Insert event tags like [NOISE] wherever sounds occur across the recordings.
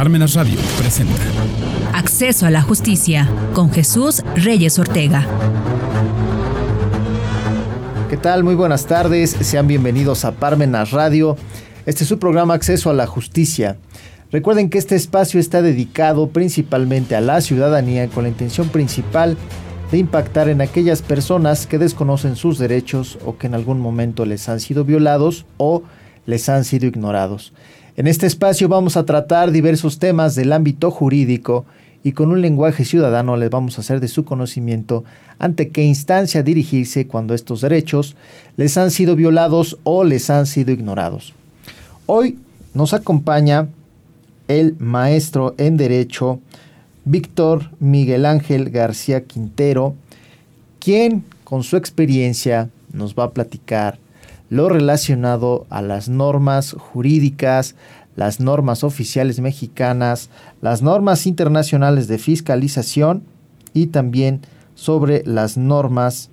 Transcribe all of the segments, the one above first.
Parmenas Radio presenta Acceso a la Justicia con Jesús Reyes Ortega. ¿Qué tal? Muy buenas tardes. Sean bienvenidos a Parmenas Radio. Este es su programa Acceso a la Justicia. Recuerden que este espacio está dedicado principalmente a la ciudadanía con la intención principal de impactar en aquellas personas que desconocen sus derechos o que en algún momento les han sido violados o les han sido ignorados. En este espacio vamos a tratar diversos temas del ámbito jurídico y con un lenguaje ciudadano les vamos a hacer de su conocimiento ante qué instancia dirigirse cuando estos derechos les han sido violados o les han sido ignorados. Hoy nos acompaña el maestro en Derecho Víctor Miguel Ángel García Quintero, quien con su experiencia nos va a platicar lo relacionado a las normas jurídicas, las normas oficiales mexicanas, las normas internacionales de fiscalización y también sobre las normas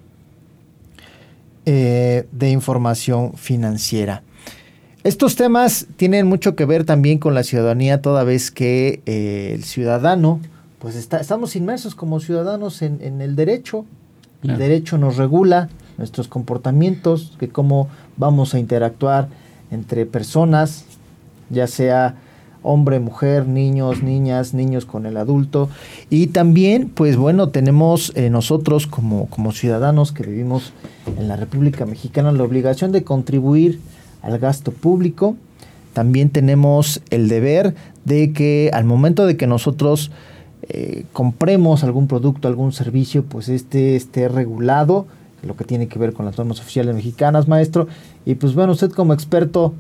eh, de información financiera. Estos temas tienen mucho que ver también con la ciudadanía, toda vez que eh, el ciudadano, pues está, estamos inmersos como ciudadanos en, el derecho. El derecho nos regula nuestros comportamientos, que cómo vamos a interactuar entre personas, ya sea hombre, mujer, niños, niñas, niños con el adulto. Y también, pues bueno, tenemos eh, nosotros como, como ciudadanos que vivimos en la República Mexicana la obligación de contribuir al gasto público. También tenemos el deber de que al momento de que nosotros eh, compremos algún producto, algún servicio, pues este esté regulado, lo que tiene que ver con las normas oficiales mexicanas, maestro. Y pues bueno, usted como experto,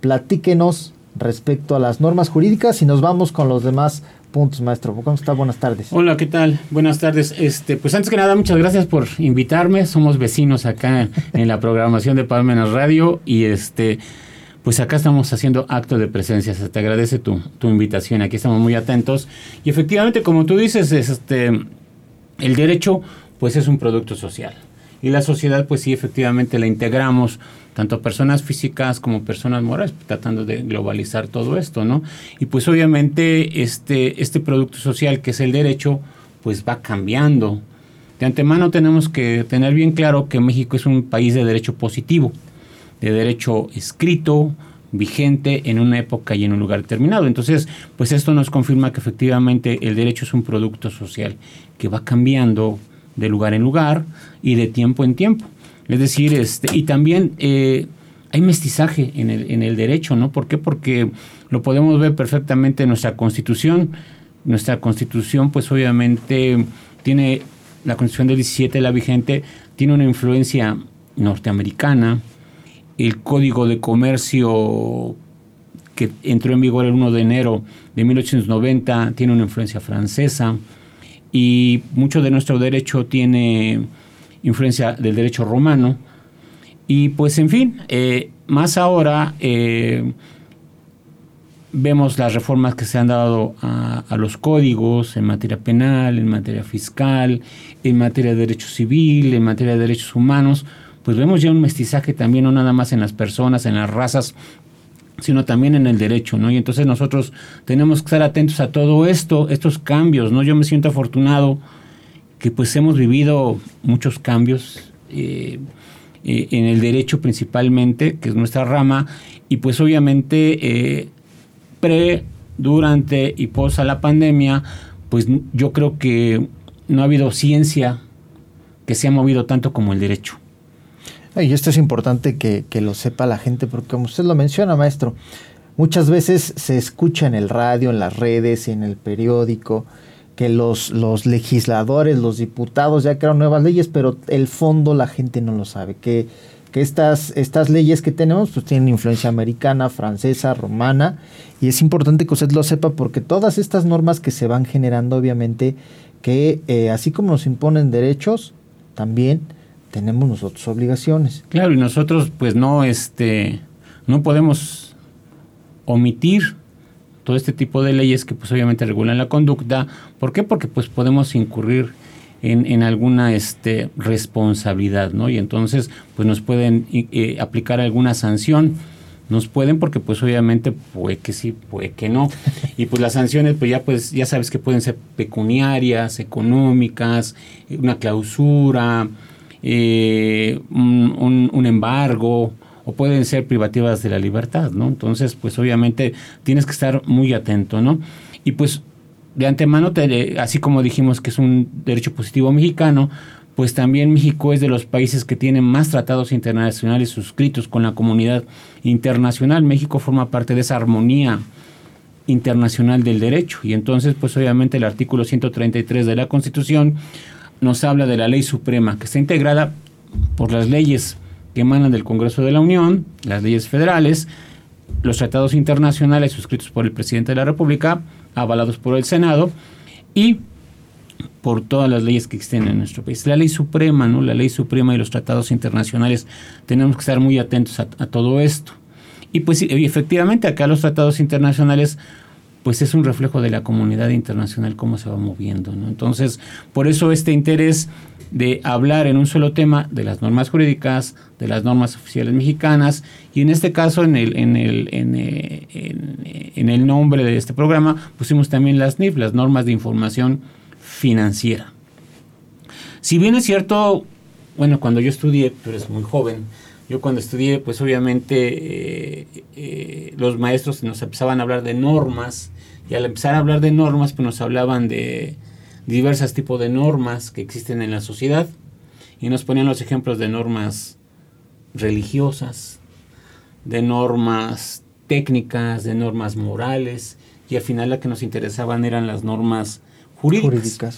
platíquenos respecto a las normas jurídicas y nos vamos con los demás puntos, maestro. ¿Cómo está? Buenas tardes. Hola, ¿qué tal? Buenas tardes. Este, pues antes que nada, muchas gracias por invitarme. Somos vecinos acá en la programación de Palmenas Radio y este, pues acá estamos haciendo acto de presencia. Se te agradece tu, tu invitación. Aquí estamos muy atentos. Y efectivamente, como tú dices, este, el derecho, pues es un producto social. Y la sociedad, pues sí, efectivamente la integramos tanto personas físicas como personas morales, tratando de globalizar todo esto, ¿no? Y pues obviamente este, este producto social que es el derecho, pues va cambiando. De antemano tenemos que tener bien claro que México es un país de derecho positivo, de derecho escrito, vigente en una época y en un lugar determinado. Entonces, pues esto nos confirma que efectivamente el derecho es un producto social que va cambiando de lugar en lugar y de tiempo en tiempo. Es decir, este, y también eh, hay mestizaje en el, en el derecho, ¿no? ¿Por qué? Porque lo podemos ver perfectamente en nuestra constitución. Nuestra constitución, pues obviamente tiene, la constitución del 17, la vigente, tiene una influencia norteamericana. El código de comercio que entró en vigor el 1 de enero de 1890 tiene una influencia francesa y mucho de nuestro derecho tiene influencia del derecho romano. Y pues en fin, eh, más ahora eh, vemos las reformas que se han dado a, los códigos en materia penal, en materia fiscal, en materia de derecho civil, en materia de derechos humanos, pues vemos ya un mestizaje también, no nada más en las personas, en las razas, sino también en el derecho, ¿no? Y entonces nosotros tenemos que estar atentos a todo esto, estos cambios, ¿no? Yo me siento afortunado que pues hemos vivido muchos cambios eh, eh, en el derecho principalmente, que es nuestra rama, y pues obviamente eh, pre, durante y post a la pandemia, pues yo creo que no ha habido ciencia que se ha movido tanto como el derecho. Y esto es importante que, que lo sepa la gente, porque como usted lo menciona, maestro, muchas veces se escucha en el radio, en las redes, en el periódico, que los, los legisladores, los diputados ya crearon nuevas leyes, pero el fondo la gente no lo sabe, que, que estas, estas leyes que tenemos pues tienen influencia americana, francesa, romana, y es importante que usted lo sepa porque todas estas normas que se van generando, obviamente, que eh, así como nos imponen derechos, también tenemos nosotros obligaciones. Claro, y nosotros pues no, este, no podemos omitir todo este tipo de leyes que pues obviamente regulan la conducta. ¿Por qué? Porque pues podemos incurrir en, alguna este, responsabilidad, ¿no? Y entonces pues nos pueden eh, aplicar alguna sanción, nos pueden porque pues obviamente puede que sí, puede que no. [LAUGHS] Y pues las sanciones pues ya pues ya sabes que pueden ser pecuniarias, económicas, una clausura, eh, un, un, embargo o pueden ser privativas de la libertad, ¿no? Entonces pues obviamente tienes que estar muy atento, ¿no? Y pues de antemano, así como dijimos que es un derecho positivo mexicano, pues también México es de los países que tienen más tratados internacionales suscritos con la comunidad internacional. México forma parte de esa armonía internacional del derecho y entonces pues obviamente el artículo 133 de la Constitución nos habla de la ley suprema que está integrada por las leyes que emanan del Congreso de la Unión, las leyes federales, los tratados internacionales suscritos por el presidente de la República, avalados por el Senado y por todas las leyes que existen en nuestro país. La ley suprema, ¿no? La ley suprema y los tratados internacionales, tenemos que estar muy atentos a, todo esto. Y pues efectivamente acá los tratados internacionales pues es un reflejo de la comunidad internacional cómo se va moviendo, ¿no? Entonces, por eso este interés de hablar en un solo tema de las normas jurídicas, de las normas oficiales mexicanas, y en este caso, en el, en el, en, eh, el nombre de este programa, pusimos también las NIF, las normas de información financiera. Si bien es cierto, bueno, cuando yo estudié, tú eres muy joven, yo cuando estudié, pues obviamente eh, eh, los maestros nos empezaban a hablar de normas, y al empezar a hablar de normas, pues nos hablaban de diversos tipos de normas que existen en la sociedad, y nos ponían los ejemplos de normas religiosas, de normas técnicas, de normas morales, y al final la que nos interesaban eran las normas jurídicas.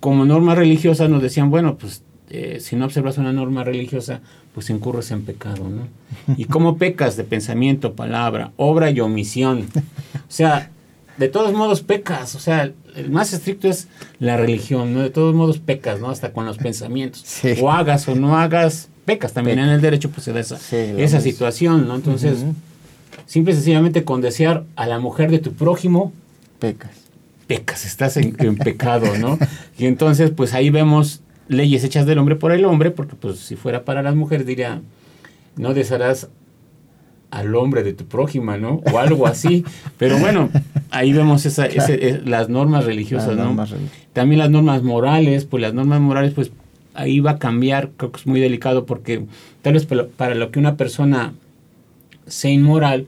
Como norma religiosa nos decían, bueno, pues eh, si no observas una norma religiosa, pues incurres en pecado, ¿no? [LAUGHS] ¿Y cómo pecas de pensamiento, palabra, obra y omisión? O sea, de todos modos pecas, o sea, el más estricto es la religión, ¿no? De todos modos pecas, ¿no? Hasta con los [LAUGHS] pensamientos. O hagas o no hagas, pecas. También en el derecho pues se da esa, esa situación, ¿no? Entonces, simple y sencillamente con desear a la mujer de tu prójimo, pecas pecas, estás en, [LAUGHS] pecado, ¿no? Y entonces, pues ahí vemos leyes hechas del hombre por el hombre, porque pues si fuera para las mujeres diría, no desearás al hombre de tu prójima, ¿no? O algo así. Pero bueno, ahí vemos esa, eh, las normas religiosas, ¿no? También las normas morales, pues las normas morales, pues ahí va a cambiar, creo que es muy delicado porque tal vez para lo que una persona sea inmoral,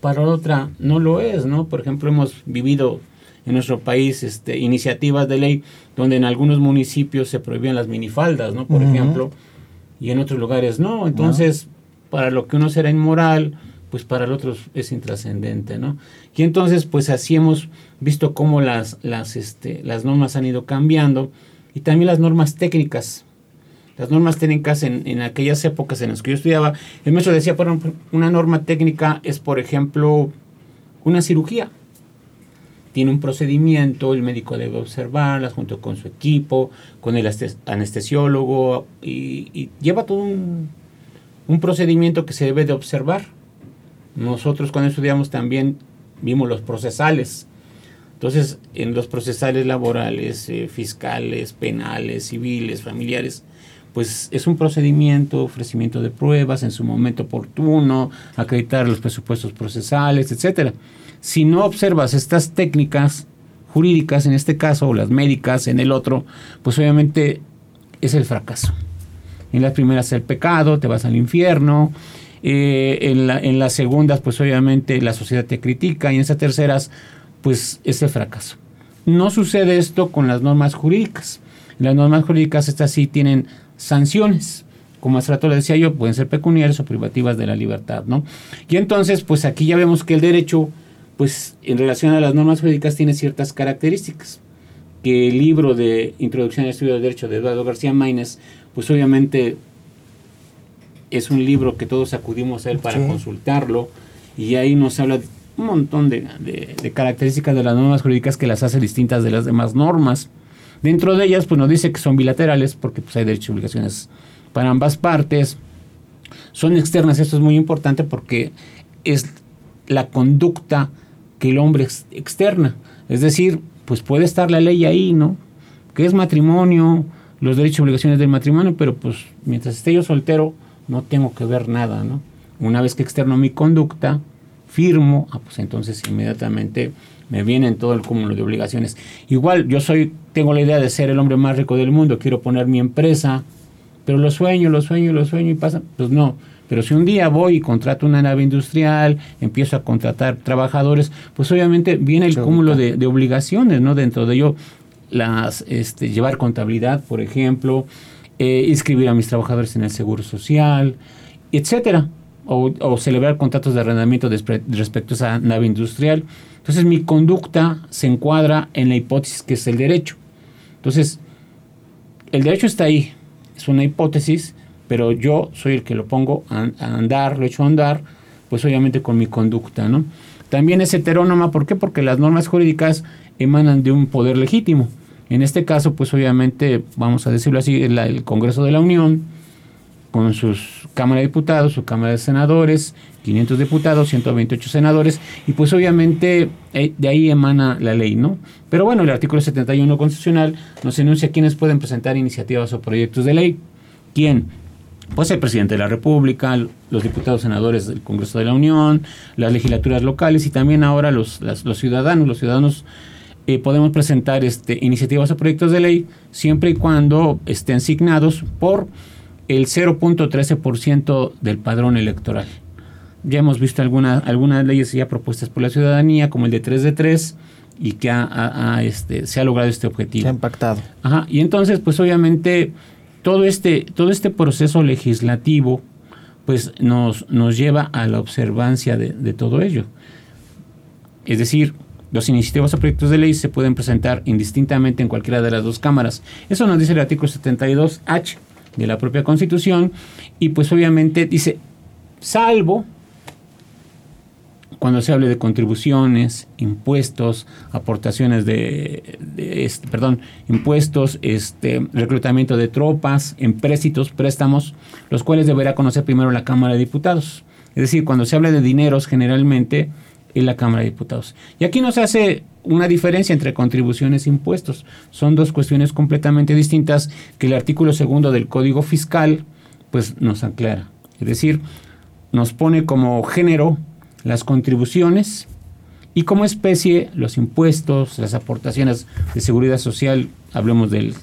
para otra no lo es, ¿no? Por ejemplo, hemos vivido en nuestro país este, iniciativas de ley donde en algunos municipios se prohibían las minifaldas, ¿no? Por ejemplo, y en otros lugares no. Entonces, para lo que uno será inmoral, pues para el otro es intrascendente, ¿no? Y entonces, pues así hemos visto cómo las, las, este, las normas han ido cambiando y también las normas técnicas. Las normas técnicas en, en aquellas épocas en las que yo estudiaba, el maestro decía, bueno, una norma técnica es, por ejemplo, una cirugía tiene un procedimiento, el médico debe observarlas junto con su equipo, con el anestesiólogo y, lleva todo un, procedimiento que se debe de observar. Nosotros cuando estudiamos también vimos los procesales. Entonces, en los procesales laborales, eh, fiscales, penales, civiles, familiares, pues es un procedimiento, ofrecimiento de pruebas en su momento oportuno, acreditar los presupuestos procesales, etcétera. Si no observas estas técnicas jurídicas, en este caso, o las médicas en el otro, pues obviamente es el fracaso. En las primeras el pecado, te vas al infierno. Eh, en, en las segundas, pues obviamente la sociedad te critica. Y en esas terceras, pues es el fracaso. No sucede esto con las normas jurídicas. Las normas jurídicas, estas sí tienen sanciones. Como hace rato le decía yo, pueden ser pecuniarias o privativas de la libertad, ¿no? Y entonces, pues aquí ya vemos que el derecho pues en relación a las normas jurídicas tiene ciertas características. Que el libro de Introducción al Estudio del Derecho de Eduardo García Maínez, pues obviamente es un libro que todos acudimos a él para consultarlo y ahí nos habla de un montón de, características de las normas jurídicas que las hace distintas de las demás normas. Dentro de ellas, pues nos dice que son bilaterales porque pues, hay derechos y obligaciones para ambas partes. Son externas, esto es muy importante porque es la conducta que el hombre externa. Es decir, pues puede estar la ley ahí, ¿no? Que es matrimonio, los derechos y obligaciones del matrimonio, pero pues mientras esté yo soltero no tengo que ver nada, ¿no? Una vez que externo mi conducta, firmo, ah, pues entonces inmediatamente me vienen todo el cúmulo de obligaciones. Igual yo soy, tengo la idea de ser el hombre más rico del mundo, quiero poner mi empresa, pero lo sueño, lo sueño, lo sueño y pasa, pues no. Pero si un día voy y contrato una nave industrial, empiezo a contratar trabajadores, pues obviamente viene el cúmulo de, de, obligaciones, ¿no? Dentro de ello, las, este, llevar contabilidad, por ejemplo, eh, inscribir a mis trabajadores en el seguro social, etcétera, o, celebrar contratos de arrendamiento respecto a esa nave industrial. Entonces mi conducta se encuadra en la hipótesis que es el derecho. Entonces, el derecho está ahí, es una hipótesis, pero yo soy el que lo pongo a, a andar, lo echo a andar, pues obviamente con mi conducta, ¿no? También es heterónoma, ¿por qué? Porque las normas jurídicas emanan de un poder legítimo. En este caso, pues obviamente, vamos a decirlo así, el, el Congreso de la Unión, con sus Cámara de Diputados, su Cámara de Senadores, 500 diputados, 128 senadores, y pues obviamente eh, de ahí emana la ley, ¿no? Pero bueno, el artículo 71 constitucional nos enuncia quiénes pueden presentar iniciativas o proyectos de ley. ¿Quién? Pues el presidente de la República, los diputados senadores del Congreso de la Unión, las legislaturas locales y también ahora los, ciudadanos. Los ciudadanos eh, podemos presentar este, iniciativas o proyectos de ley siempre y cuando estén asignados por el 0.13% del padrón electoral. Ya hemos visto alguna, algunas leyes ya propuestas por la ciudadanía, como el de 3 de 3, y que ha, ha, este, se ha logrado este objetivo. Se ha impactado. Ajá, y entonces, pues obviamente, todo este, todo este proceso legislativo, pues nos, nos lleva a la observancia de, de todo ello. Es decir, los iniciativas o proyectos de ley se pueden presentar indistintamente en cualquiera de las dos cámaras. Eso nos dice el artículo 72H de la propia Constitución y pues obviamente dice, salvo cuando se hable de contribuciones, impuestos, aportaciones de, perdón, impuestos, este, reclutamiento de tropas, empréstitos, préstamos, los cuales deberá conocer primero la Cámara de Diputados. Es decir, cuando se habla de dineros, generalmente en la Cámara de Diputados. Y aquí no se hace una diferencia entre contribuciones e impuestos. Son dos cuestiones completamente distintas que el artículo segundo del Código Fiscal pues nos aclara. Es decir, nos pone como género las contribuciones y como especie los impuestos, las aportaciones de seguridad social, hablemos del,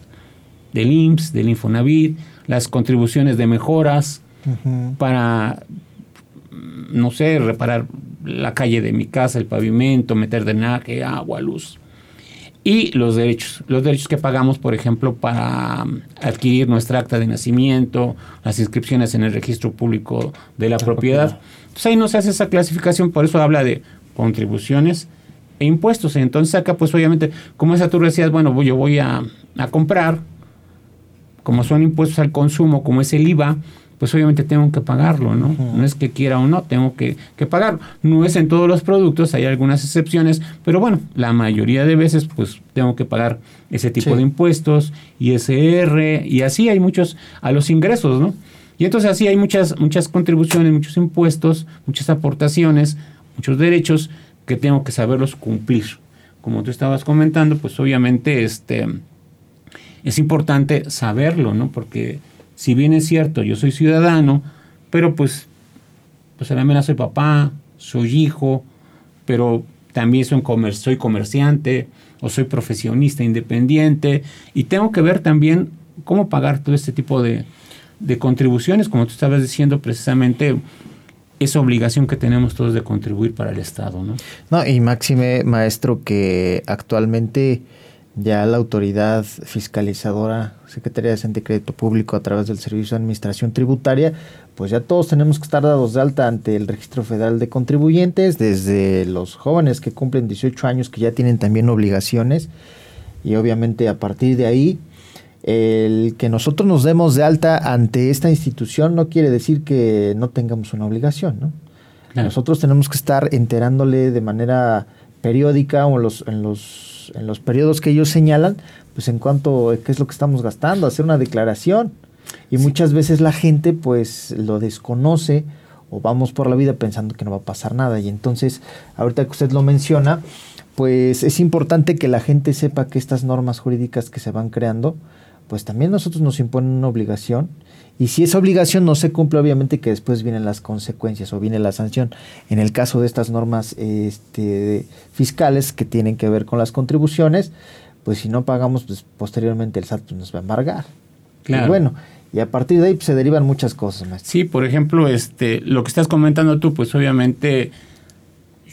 del IMSS, del Infonavit, las contribuciones de mejoras uh -huh. para, no sé, reparar la calle de mi casa, el pavimento, meter drenaje, agua, luz. Y los derechos, los derechos que pagamos, por ejemplo, para adquirir nuestra acta de nacimiento, las inscripciones en el registro público de la, la propiedad. propiedad. Entonces ahí no se hace esa clasificación, por eso habla de contribuciones e impuestos. Entonces acá, pues obviamente, como esa tú decías, bueno, yo voy a, a comprar, como son impuestos al consumo, como es el IVA, pues obviamente tengo que pagarlo, ¿no? Uh -huh. No es que quiera o no, tengo que, que, pagarlo. No es en todos los productos, hay algunas excepciones, pero bueno, la mayoría de veces pues tengo que pagar ese tipo sí. de impuestos, ISR, y así hay muchos a los ingresos, ¿no? Y entonces así hay muchas, muchas contribuciones, muchos impuestos, muchas aportaciones, muchos derechos que tengo que saberlos cumplir. Como tú estabas comentando, pues obviamente este, es importante saberlo, ¿no? Porque si bien es cierto, yo soy ciudadano, pero pues, pues a la mera soy papá, soy hijo, pero también soy, comer soy comerciante o soy profesionista independiente y tengo que ver también cómo pagar todo este tipo de, de contribuciones, como tú estabas diciendo precisamente esa obligación que tenemos todos de contribuir para el Estado, ¿no? No, y máxime, maestro, que actualmente ya la autoridad fiscalizadora, Secretaría de Hacienda y Crédito Público a través del Servicio de Administración Tributaria, pues ya todos tenemos que estar dados de alta ante el Registro Federal de Contribuyentes, desde los jóvenes que cumplen 18 años que ya tienen también obligaciones y obviamente a partir de ahí el que nosotros nos demos de alta ante esta institución no quiere decir que no tengamos una obligación, ¿no? Claro. Nosotros tenemos que estar enterándole de manera periódica o en los, en los, en los periodos que ellos señalan, pues en cuanto a qué es lo que estamos gastando, hacer una declaración. Y sí. muchas veces la gente pues lo desconoce o vamos por la vida pensando que no va a pasar nada. Y entonces, ahorita que usted lo menciona, pues es importante que la gente sepa que estas normas jurídicas que se van creando, pues también nosotros nos imponen una obligación. Y si esa obligación no se cumple, obviamente que después vienen las consecuencias o viene la sanción. En el caso de estas normas este, fiscales que tienen que ver con las contribuciones, pues si no pagamos, pues posteriormente el SAT pues, nos va a embargar. Claro. Y bueno, y a partir de ahí pues, se derivan muchas cosas. Sí, por ejemplo, este, lo que estás comentando tú, pues obviamente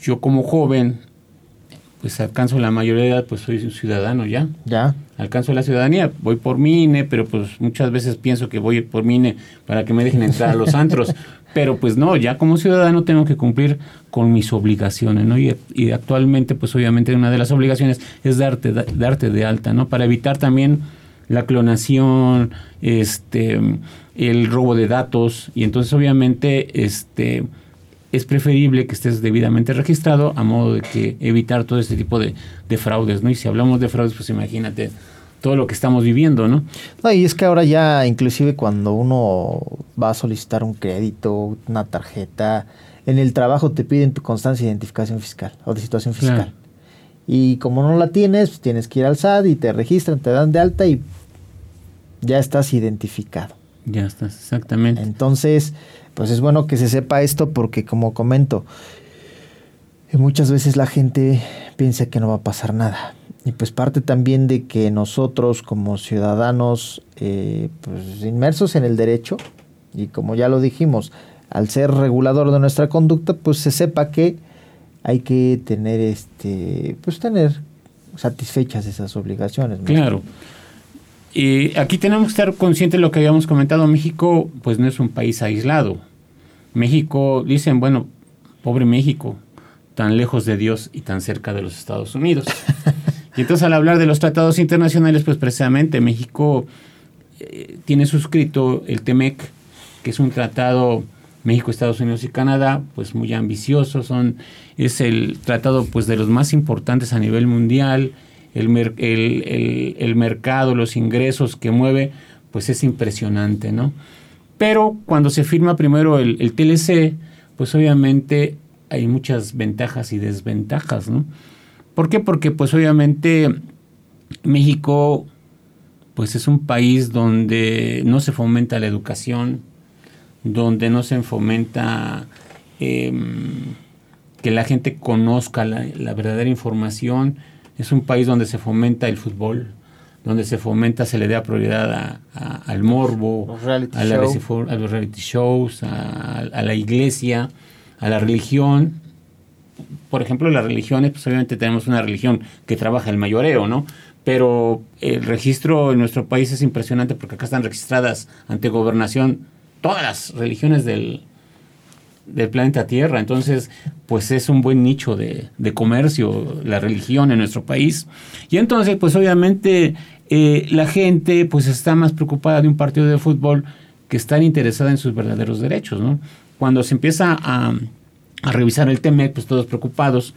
yo como joven, pues alcanzo la mayoría de edad, pues soy un ciudadano ya. Ya. Alcanzo la ciudadanía, voy por mi INE, pero pues muchas veces pienso que voy por mi INE para que me dejen entrar a los [LAUGHS] antros. Pero pues no, ya como ciudadano tengo que cumplir con mis obligaciones, ¿no? Y, y actualmente, pues obviamente una de las obligaciones es darte, darte de alta, ¿no? Para evitar también la clonación, este, el robo de datos, y entonces obviamente, este es preferible que estés debidamente registrado a modo de que evitar todo este tipo de, fraudes, ¿no? Y si hablamos de fraudes, pues imagínate todo lo que estamos viviendo, ¿no? No, y es que ahora ya inclusive cuando uno va a solicitar un crédito, una tarjeta, en el trabajo te piden tu constancia de identificación fiscal o de situación fiscal. Y como no la tienes, pues tienes que ir al SAT y te registran, te dan de alta y ya estás identificado. Ya estás, exactamente. Entonces, pues es bueno que se sepa esto porque como comento, muchas veces la gente piensa que no va a pasar nada. Y pues parte también de que nosotros como ciudadanos eh, pues inmersos en el derecho, y como ya lo dijimos, al ser regulador de nuestra conducta, pues se sepa que hay que tener este, pues tener satisfechas esas obligaciones. Claro. Y aquí tenemos que estar conscientes de lo que habíamos comentado. México, pues no es un país aislado. México, dicen, bueno, pobre México, tan lejos de Dios y tan cerca de los Estados Unidos. [LAUGHS] y entonces al hablar de los tratados internacionales, pues precisamente México eh, tiene suscrito el TEMEC, que es un tratado México, Estados Unidos y Canadá, pues muy ambicioso, son, es el tratado pues de los más importantes a nivel mundial, el, el, el mercado, los ingresos que mueve, pues es impresionante, ¿no? Pero cuando se firma primero el, TLC, pues obviamente hay muchas ventajas y desventajas, ¿no? ¿Por qué? Porque pues obviamente México pues es un país donde no se fomenta la educación, donde no se fomenta em, que la gente conozca la, la, verdadera información. Es un país donde se fomenta el fútbol, donde se fomenta, se le da prioridad al morbo, a, los reality shows, a, la iglesia, a la religión. Por ejemplo, las religiones, pues obviamente tenemos una religión que trabaja el mayoreo, ¿no? Pero el registro en nuestro país es impresionante porque acá están registradas ante gobernación todas las religiones del, del planeta Tierra. Entonces, pues es un buen nicho de, de, comercio, la religión en nuestro país. Y entonces, pues obviamente eh, la gente pues está más preocupada de un partido de fútbol que estar interesada en sus verdaderos derechos, ¿no? Cuando se empieza a, a revisar el TEMEC, pues todos preocupados,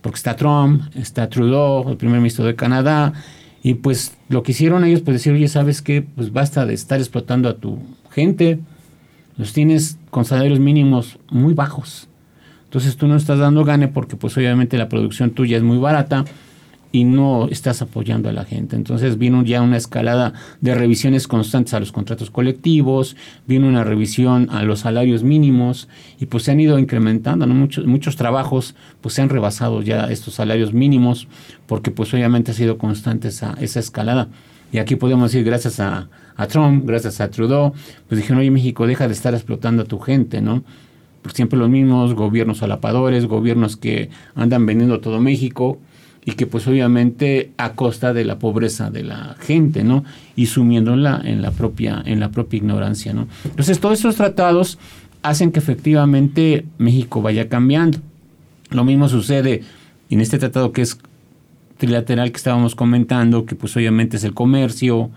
porque está Trump, está Trudeau, el primer ministro de Canadá, y pues lo que hicieron ellos, pues decir, oye, ¿sabes qué? Pues basta de estar explotando a tu gente, los tienes con salarios mínimos muy bajos. Entonces tú no estás dando gane porque pues obviamente la producción tuya es muy barata y no estás apoyando a la gente. Entonces vino ya una escalada de revisiones constantes a los contratos colectivos, vino una revisión a los salarios mínimos y pues se han ido incrementando, muchos, muchos trabajos pues se han rebasado ya estos salarios mínimos porque pues obviamente ha sido constante esa, esa escalada. Y aquí podemos decir gracias a, a Trump, gracias a Trudeau, pues dijeron, oye México, deja de estar explotando a tu gente, ¿no? Por siempre los mismos gobiernos alapadores, gobiernos que andan vendiendo todo México, y que pues obviamente a costa de la pobreza de la gente, ¿no? Y sumiéndola en la propia, en la propia ignorancia, ¿no? Entonces todos estos tratados hacen que efectivamente México vaya cambiando. Lo mismo sucede en este tratado que es trilateral que estábamos comentando, que pues obviamente es el comercio,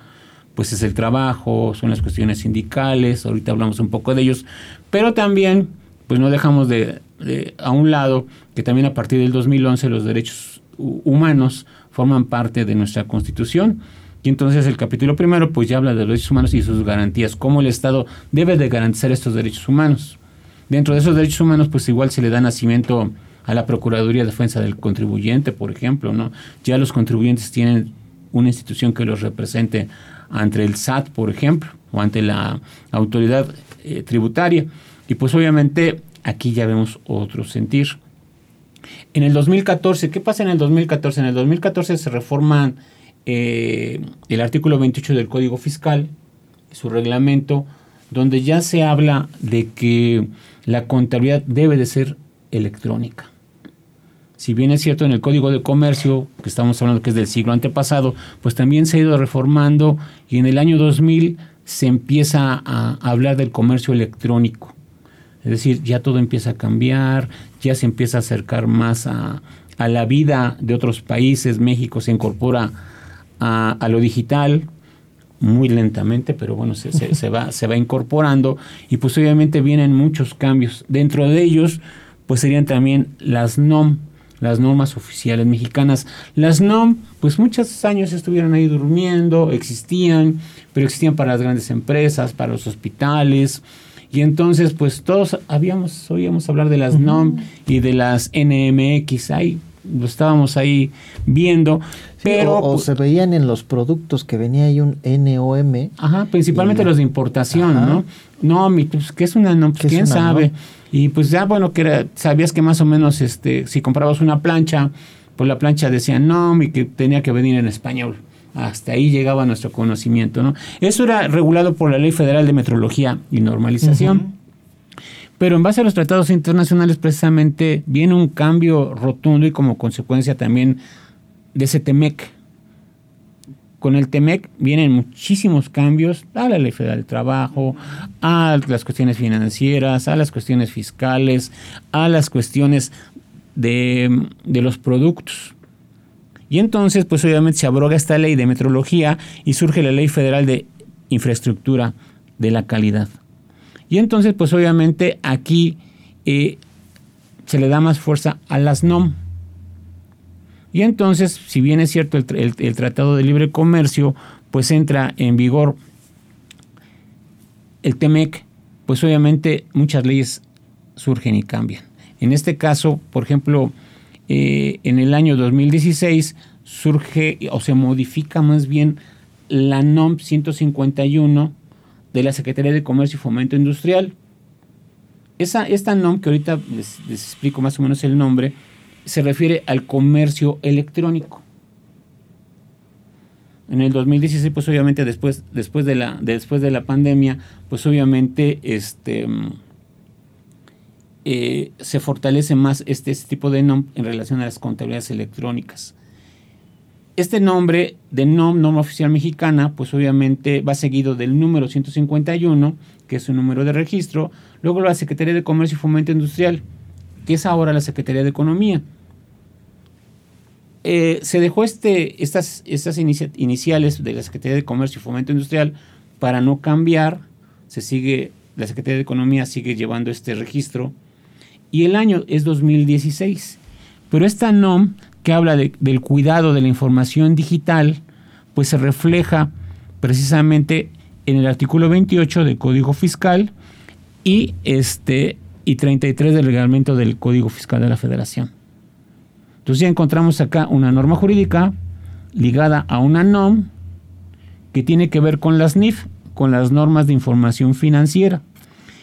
pues es el trabajo, son las cuestiones sindicales, ahorita hablamos un poco de ellos, pero también pues no dejamos de, de a un lado que también a partir del 2011 los derechos humanos forman parte de nuestra Constitución. Y entonces el capítulo primero pues ya habla de los derechos humanos y sus garantías, cómo el Estado debe de garantizar estos derechos humanos. Dentro de esos derechos humanos pues igual se le da nacimiento a la Procuraduría de Defensa del Contribuyente, por ejemplo, ¿no? Ya los contribuyentes tienen una institución que los represente ante el SAT, por ejemplo, o ante la autoridad eh, tributaria. Y pues obviamente aquí ya vemos otro sentir. En el 2014, ¿qué pasa en el 2014? En el 2014 se reforma eh, el artículo 28 del Código Fiscal, su reglamento, donde ya se habla de que la contabilidad debe de ser electrónica. Si bien es cierto en el Código de Comercio, que estamos hablando que es del siglo antepasado, pues también se ha ido reformando y en el año 2000 se empieza a hablar del comercio electrónico. Es decir, ya todo empieza a cambiar, ya se empieza a acercar más a, la vida de otros países. México se incorpora a, lo digital muy lentamente, pero bueno, se, se, va, se va incorporando y pues obviamente vienen muchos cambios. Dentro de ellos, pues serían también las NOM, las normas oficiales mexicanas. Las NOM, pues muchos años estuvieron ahí durmiendo, existían, pero existían para las grandes empresas, para los hospitales, y entonces, pues todos habíamos, oíamos hablar de las NOM y de las NMX, ahí lo estábamos ahí viendo. pero, o, pues se veían en los productos que venía ahí un NOM. Ajá, principalmente los de importación, ¿no? No, pues, ¿qué es una NOM? Pues, quién sabe. Y pues ya, bueno, que era, sabías que más o menos, este, si comprabas una plancha, pues la plancha decía NOM y que tenía que venir en español. Hasta ahí llegaba nuestro conocimiento. ¿no? Eso era regulado por la Ley Federal de Metrología y Normalización. Pero en base a los tratados internacionales precisamente viene un cambio rotundo y como consecuencia también de ese TEMEC. Con el TEMEC vienen muchísimos cambios a la Ley Federal del Trabajo, a las cuestiones financieras, a las cuestiones fiscales, a las cuestiones de, de los productos. Y entonces, pues obviamente se abroga esta ley de metrología y surge la ley federal de infraestructura de la calidad. Y entonces, pues obviamente aquí eh, se le da más fuerza a las NOM. Y entonces, si bien es cierto el, el, Tratado de Libre Comercio, pues entra en vigor el TEMEC, pues obviamente muchas leyes surgen y cambian. En este caso, por ejemplo, eh, en el año 2016 surge o se modifica más bien la NOM 151 de la Secretaría de Comercio y Fomento Industrial. Esa, esta NOM, que ahorita les, explico más o menos el nombre, se refiere al comercio electrónico. En el 2016, pues obviamente después, después, de, la, después de la pandemia, pues obviamente este, eh, se fortalece más este, este, tipo de NOM en relación a las contabilidades electrónicas. Este nombre de NOM, norma oficial mexicana, pues obviamente va seguido del número 151, que es su número de registro, luego la Secretaría de Comercio y Fomento Industrial, que es ahora la Secretaría de Economía. Eh, se dejó este, estas, estas iniciales de la Secretaría de Comercio y Fomento Industrial para no cambiar, se sigue, la Secretaría de Economía sigue llevando este registro y el año es 2016. Pero esta NOM que habla del cuidado de la información digital, pues se refleja precisamente en el artículo 28 del Código Fiscal y este y 33 del reglamento del Código Fiscal de la Federación. Entonces ya encontramos acá una norma jurídica ligada a una NOM que tiene que ver con las NIF, con las normas de información financiera.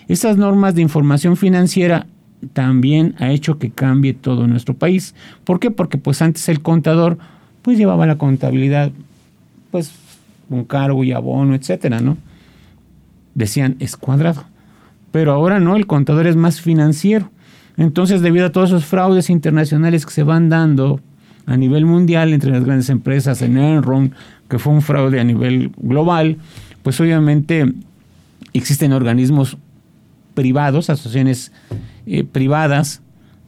Esas normas de información financiera también ha hecho que cambie todo nuestro país. ¿Por qué? Porque pues antes el contador pues llevaba la contabilidad pues un cargo y abono, etcétera, ¿no? Decían es cuadrado. Pero ahora no, el contador es más financiero. Entonces, debido a todos esos fraudes internacionales que se van dando a nivel mundial entre las grandes empresas, en Enron, que fue un fraude a nivel global, pues obviamente existen organismos privados, asociaciones eh, privadas,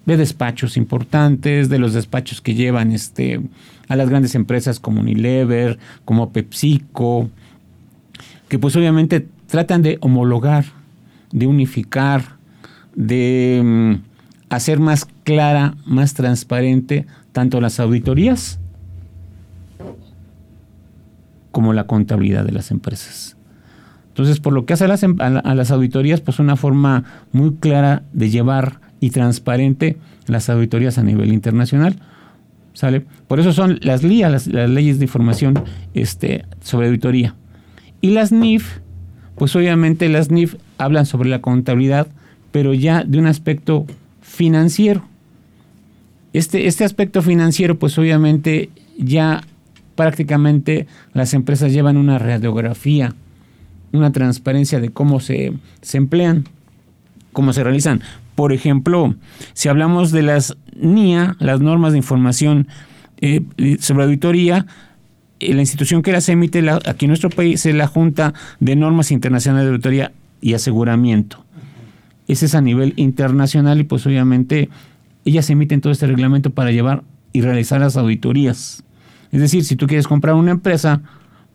de despachos importantes, de los despachos que llevan este, a las grandes empresas como Unilever, como PepsiCo, que pues obviamente tratan de homologar, de unificar, de mm, hacer más clara, más transparente tanto las auditorías como la contabilidad de las empresas. Entonces, por lo que hace em, a las, auditorías, pues una forma muy clara de llevar y transparente las auditorías a nivel internacional. ¿Sale? Por eso son las LIA, las, leyes de información este, sobre auditoría. Y las NIF, pues obviamente las NIF hablan sobre la contabilidad, pero ya de un aspecto financiero. Este, este aspecto financiero, pues obviamente ya prácticamente las empresas llevan una radiografía, una transparencia de cómo se, se emplean, cómo se realizan. Por ejemplo, si hablamos de las NIA, las normas de información eh, sobre auditoría, eh, la institución que las emite aquí en nuestro país es la Junta de Normas Internacionales de Auditoría y Aseguramiento. Ese es a nivel internacional y pues obviamente ellas emiten todo este reglamento para llevar y realizar las auditorías. Es decir, si tú quieres comprar una empresa,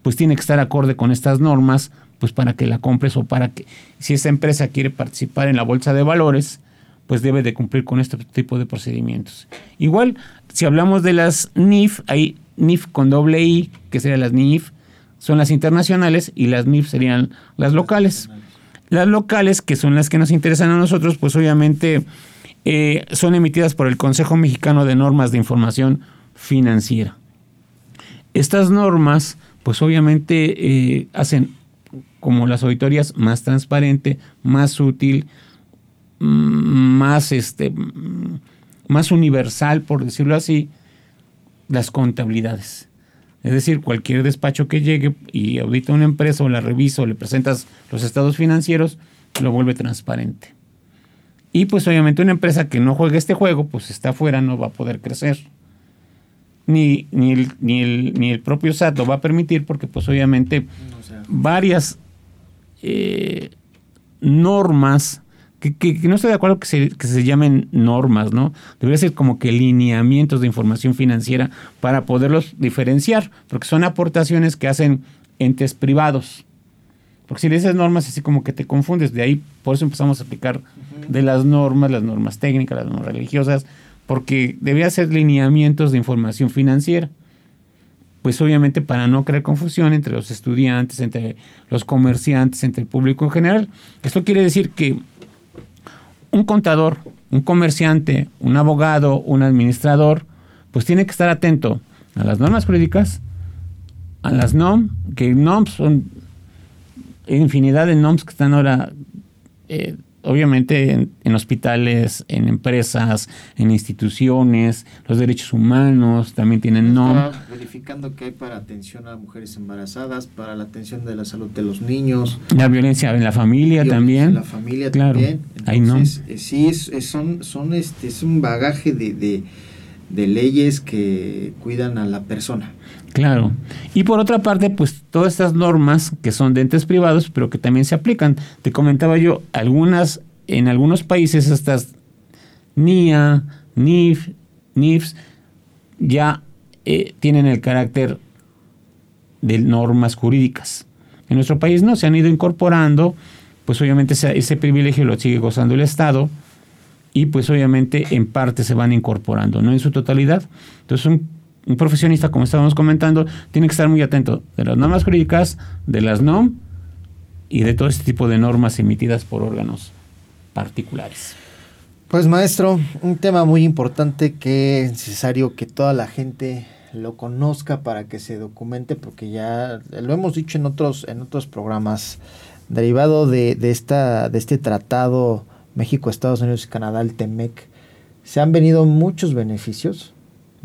pues tiene que estar acorde con estas normas, pues para que la compres o para que si esa empresa quiere participar en la bolsa de valores, pues debe de cumplir con este tipo de procedimientos. Igual, si hablamos de las NIF, hay NIF con doble I, que serían las NIF, son las internacionales y las NIF serían las locales. Las locales, que son las que nos interesan a nosotros, pues obviamente eh, son emitidas por el Consejo Mexicano de Normas de Información Financiera. Estas normas, pues obviamente eh, hacen como las auditorías más transparente, más útil, mm, más, este, mm, más universal, por decirlo así, las contabilidades. Es decir, cualquier despacho que llegue y audita una empresa o la revisa o le presentas los estados financieros, lo vuelve transparente. Y pues obviamente una empresa que no juegue este juego, pues está afuera, no va a poder crecer ni, ni, el, ni, el, ni el propio SAT lo va a permitir porque pues obviamente varias eh, normas que, no estoy de acuerdo que se, que se llamen normas, ¿no? Debería ser como que lineamientos de información financiera para poderlos diferenciar, porque son aportaciones que hacen entes privados. Porque si le dices normas, así como que te confundes. De ahí, por eso empezamos a aplicar de las normas, las normas técnicas, las normas religiosas, porque debía ser lineamientos de información financiera. Pues obviamente para no crear confusión entre los estudiantes, entre los comerciantes, entre el público en general. Esto quiere decir que un contador, un comerciante, un abogado, un administrador, pues tiene que estar atento a las normas jurídicas, a las NOM, que NOMs son infinidad de NOMs que están ahora eh, obviamente en, hospitales, en empresas, en instituciones, los derechos humanos también tienen NOM. verificando que hay para atención a mujeres embarazadas, para la atención de la salud de los niños. La violencia en la familia también. En la familia claro, también. hay NOM. Eh, sí, es, son, son este, es un bagaje de, de, de leyes que cuidan a la persona. Claro. Y por otra parte, pues todas estas normas que son de entes privados, pero que también se aplican. Te comentaba yo, algunas, en algunos países estas NIA, NIF, NIFs, ya eh, tienen el carácter de normas jurídicas. En nuestro país no, se han ido incorporando, pues obviamente ese, ese privilegio lo sigue gozando el Estado y pues obviamente en parte se van incorporando, no en su totalidad. Entonces son un profesionista, como estábamos comentando, tiene que estar muy atento de las normas jurídicas, de las NOM y de todo este tipo de normas emitidas por órganos particulares. Pues maestro, un tema muy importante que es necesario que toda la gente lo conozca para que se documente, porque ya lo hemos dicho en otros, en otros programas, derivado de, de, esta, de este tratado México, Estados Unidos y Canadá, el TEMEC, se han venido muchos beneficios,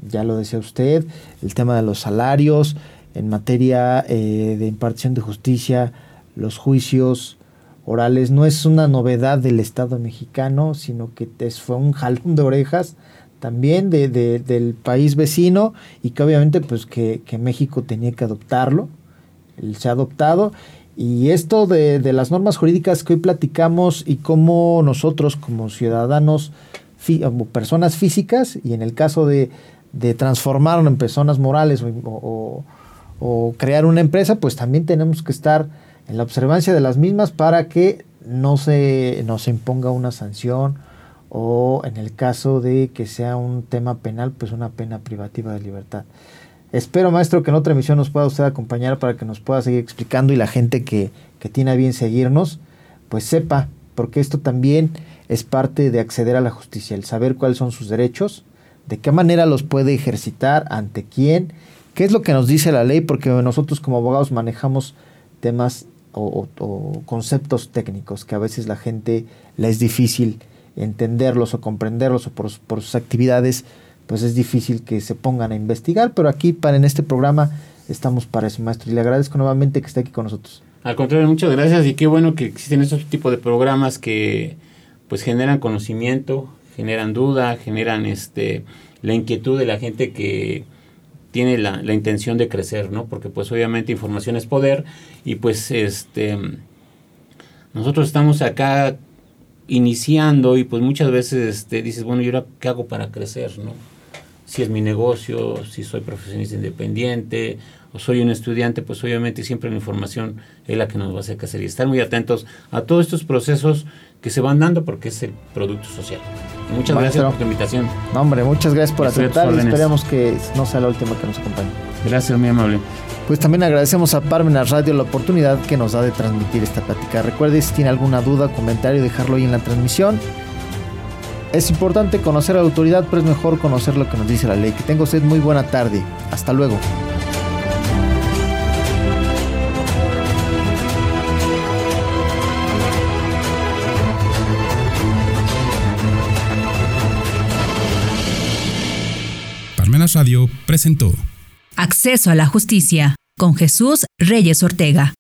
ya lo decía usted, el tema de los salarios, en materia eh, de impartición de justicia, los juicios orales, no es una novedad del Estado mexicano, sino que fue un jalón de orejas también de, del país vecino y que obviamente pues que, México tenía que adoptarlo, se ha adoptado y esto de, de, las normas jurídicas que hoy platicamos y cómo nosotros como ciudadanos, como personas físicas y en el caso de, de transformarlo en personas morales o, crear una empresa, pues también tenemos que estar en la observancia de las mismas para que no se, no se imponga una sanción o en el caso de que sea un tema penal, pues una pena privativa de libertad. Espero, maestro, que en otra emisión nos pueda usted acompañar para que nos pueda seguir explicando y la gente que, que tiene a bien seguirnos, pues sepa, porque esto también es parte de acceder a la justicia, el saber cuáles son sus derechos, de qué manera los puede ejercitar, ante quién, qué es lo que nos dice la ley, porque nosotros como abogados manejamos temas o, conceptos técnicos que a veces la gente le es difícil entenderlos o comprenderlos o por, por, sus actividades, pues es difícil que se pongan a investigar, pero aquí para en este programa estamos para eso, maestro, y le agradezco nuevamente que esté aquí con nosotros. Al contrario, muchas gracias y qué bueno que existen estos tipos de programas que pues generan conocimiento, generan duda, generan este la inquietud de la gente que tiene la, la, intención de crecer, ¿no? Porque pues obviamente información es poder y pues este nosotros estamos acá iniciando y pues muchas veces este, dices, bueno, ¿y ahora qué hago para crecer, no? Si es mi negocio, si soy profesionista independiente o soy un estudiante, pues obviamente siempre la información es la que nos va a hacer crecer y estar muy atentos a todos estos procesos que se van dando porque es el producto social. Muchas gracias por tu invitación. No, hombre, muchas gracias por aceptar y esperemos que no sea la última que nos acompañe. Gracias, muy amable. Pues también agradecemos a Parmenas Radio la oportunidad que nos da de transmitir esta plática. Recuerde si tiene alguna duda, comentario, dejarlo ahí en la transmisión. Es importante conocer a la autoridad, pero es mejor conocer lo que nos dice la ley. Que tenga usted muy buena tarde. Hasta luego. Radio presentó Acceso a la Justicia con Jesús Reyes Ortega.